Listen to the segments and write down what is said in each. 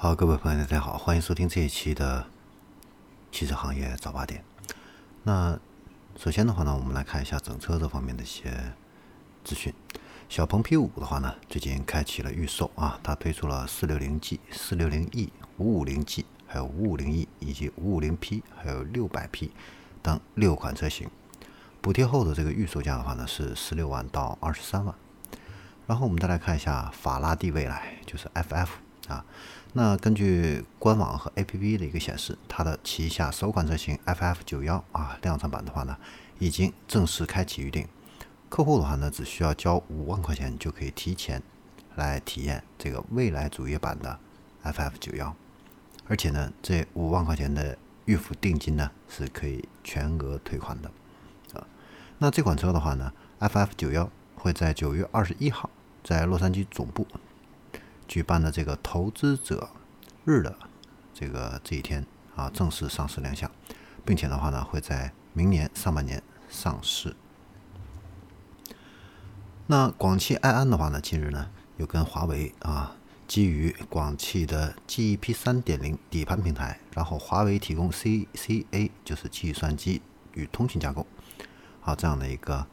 好，各位朋友，大家好，欢迎收听这一期的汽车行业早八点。那首先的话呢，我们来看一下整车这方面的一些资讯。小鹏 P 五的话呢，最近开启了预售啊，它推出了四六零 G、四六零 E、五五零 G，还有五五零 E 以及五五零 P，还有六百 P 等六款车型。补贴后的这个预售价的话呢，是十六万到二十三万。然后我们再来看一下法拉第未来，就是 FF 啊。那根据官网和 APP 的一个显示，它的旗下首款车型 FF 九幺啊，量产版的话呢，已经正式开启预定。客户的话呢，只需要交五万块钱就可以提前来体验这个未来主页版的 FF 九幺。而且呢，这五万块钱的预付定金呢，是可以全额退款的啊。那这款车的话呢，FF 九幺会在九月二十一号在洛杉矶总部。举办的这个投资者日的这个这一天啊，正式上市亮相，并且的话呢，会在明年上半年上市。那广汽埃安的话呢，近日呢又跟华为啊，基于广汽的 GEP 三点零底盘平台，然后华为提供 CCA 就是计算机与通信架构，好这样的一个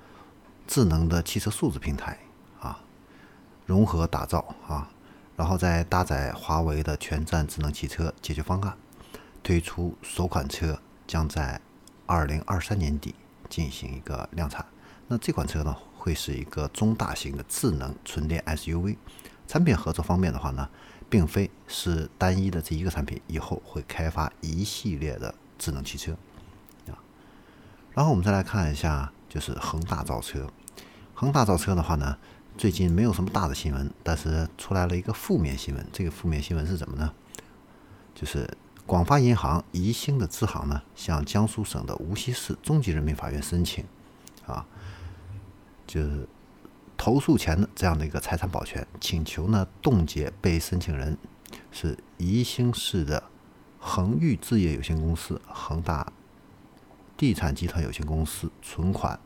智能的汽车数字平台啊，融合打造啊。然后再搭载华为的全站智能汽车解决方案，推出首款车将在二零二三年底进行一个量产。那这款车呢，会是一个中大型的智能纯电 SUV。产品合作方面的话呢，并非是单一的这一个产品，以后会开发一系列的智能汽车啊。然后我们再来看一下，就是恒大造车。恒大造车的话呢。最近没有什么大的新闻，但是出来了一个负面新闻。这个负面新闻是什么呢？就是广发银行宜兴的支行呢，向江苏省的无锡市中级人民法院申请，啊，就是投诉前的这样的一个财产保全，请求呢冻结被申请人是宜兴市的恒裕置业有限公司、恒大地产集团有限公司存款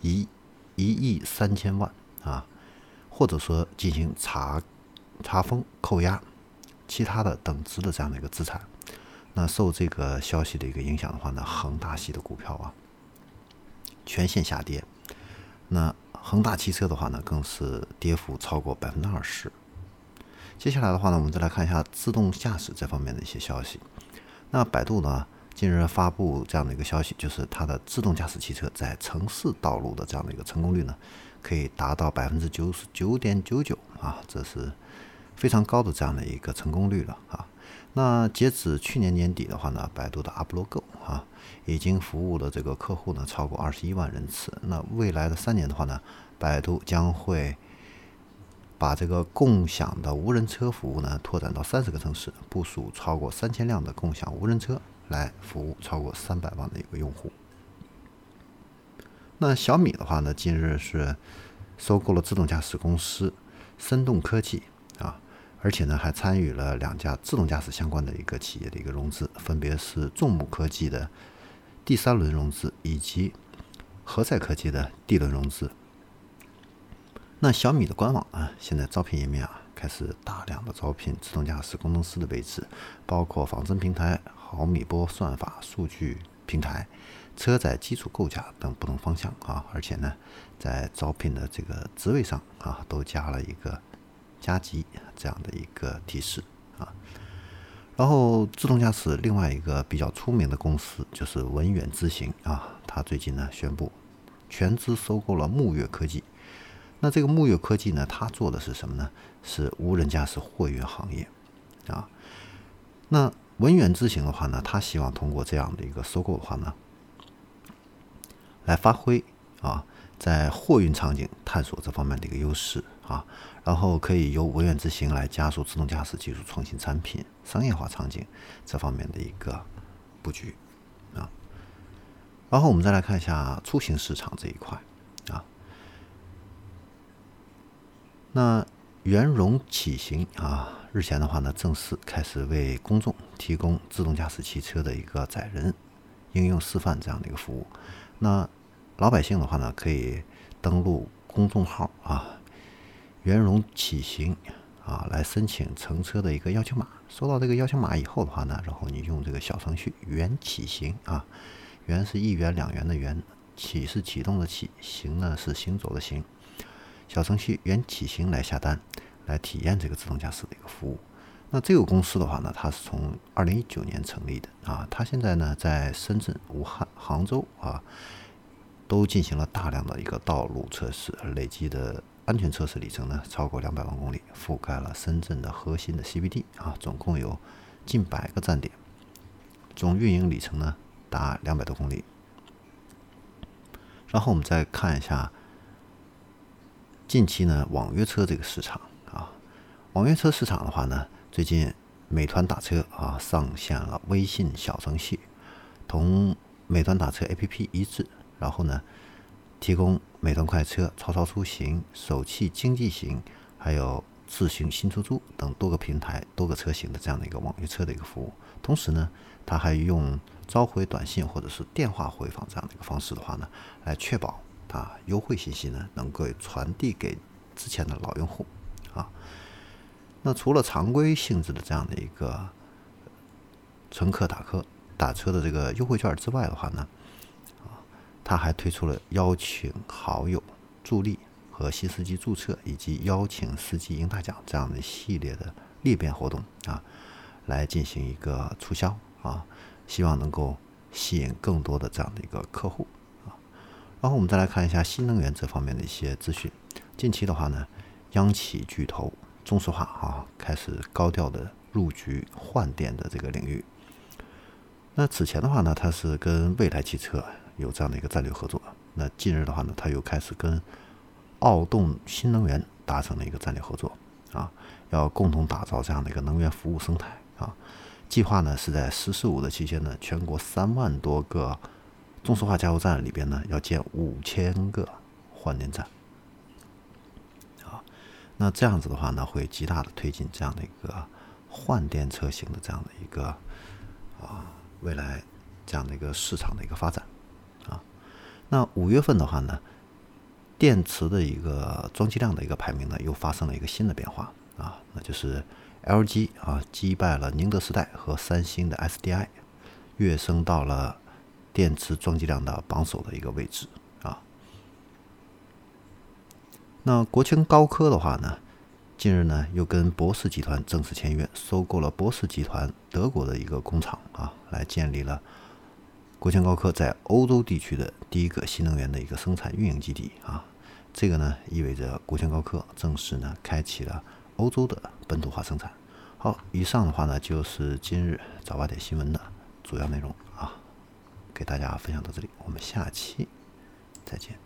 一一亿三千万啊。或者说进行查查封、扣押其他的等值的这样的一个资产，那受这个消息的一个影响的话呢，恒大系的股票啊全线下跌。那恒大汽车的话呢，更是跌幅超过百分之二十。接下来的话呢，我们再来看一下自动驾驶这方面的一些消息。那百度呢近日发布这样的一个消息，就是它的自动驾驶汽车在城市道路的这样的一个成功率呢。可以达到百分之九十九点九九啊，这是非常高的这样的一个成功率了啊。那截止去年年底的话呢，百度的 UpLogo 啊，已经服务了这个客户呢超过二十一万人次。那未来的三年的话呢，百度将会把这个共享的无人车服务呢拓展到三十个城市，部署超过三千辆的共享无人车来服务超过三百万的一个用户。那小米的话呢，近日是收购了自动驾驶公司生动科技啊，而且呢还参与了两家自动驾驶相关的一个企业的一个融资，分别是众目科技的第三轮融资以及何赛科技的第轮融资。那小米的官网啊，现在招聘页面啊开始大量的招聘自动驾驶工程师的位置，包括仿真平台、毫米波算法、数据平台。车载基础构架等不同方向啊，而且呢，在招聘的这个职位上啊，都加了一个加急这样的一个提示啊。然后，自动驾驶另外一个比较出名的公司就是文远智行啊，它最近呢宣布全资收购了木越科技。那这个木越科技呢，它做的是什么呢？是无人驾驶货运行业啊。那文远智行的话呢，它希望通过这样的一个收购的话呢。来发挥啊，在货运场景探索这方面的一个优势啊，然后可以由文远之行来加速自动驾驶技术创新产品商业化场景这方面的一个布局啊。然后我们再来看一下出行市场这一块啊。那圆融启行啊，日前的话呢，正式开始为公众提供自动驾驶汽车的一个载人应用示范这样的一个服务。那老百姓的话呢，可以登录公众号啊，圆融启行啊来申请乘车的一个邀请码。收到这个邀请码以后的话呢，然后你用这个小程序“元启行”啊，“元”是一元两元的“元”，“启”是启动的“启”，“行”呢是行走的“行”。小程序“元启行”来下单，来体验这个自动驾驶的一个服务。那这个公司的话呢，它是从二零一九年成立的啊，它现在呢在深圳、武汉、杭州啊，都进行了大量的一个道路测试，累计的安全测试里程呢超过两百万公里，覆盖了深圳的核心的 CBD 啊，总共有近百个站点，总运营里程呢达两百多公里。然后我们再看一下近期呢网约车这个市场啊，网约车市场的话呢。最近，美团打车啊上线了微信小程序，同美团打车 APP 一致，然后呢，提供美团快车、超超出行、首汽经济型，还有自行新出租等多个平台、多个车型的这样的一个网约车的一个服务。同时呢，它还用召回短信或者是电话回访这样的一个方式的话呢，来确保啊优惠信息呢能够传递给之前的老用户啊。那除了常规性质的这样的一个乘客打车打车的这个优惠券之外的话呢，啊，他还推出了邀请好友助力和新司机注册，以及邀请司机赢大奖这样的一系列的裂变活动啊，来进行一个促销啊，希望能够吸引更多的这样的一个客户啊。然后我们再来看一下新能源这方面的一些资讯。近期的话呢，央企巨头。中石化啊，开始高调的入局换电的这个领域。那此前的话呢，它是跟蔚来汽车有这样的一个战略合作。那近日的话呢，它又开始跟奥动新能源达成了一个战略合作啊，要共同打造这样的一个能源服务生态啊。计划呢是在“十四五”的期间呢，全国三万多个中石化加油站里边呢，要建五千个换电站。那这样子的话呢，会极大的推进这样的一个换电车型的这样的一个啊未来这样的一个市场的一个发展啊。那五月份的话呢，电池的一个装机量的一个排名呢，又发生了一个新的变化啊，那就是 LG 啊击败了宁德时代和三星的 SDI，跃升到了电池装机量的榜首的一个位置。那国清高科的话呢，近日呢又跟博世集团正式签约，收购了博世集团德国的一个工厂啊，来建立了国清高科在欧洲地区的第一个新能源的一个生产运营基地啊。这个呢意味着国清高科正式呢开启了欧洲的本土化生产。好，以上的话呢就是今日早八点新闻的主要内容啊，给大家分享到这里，我们下期再见。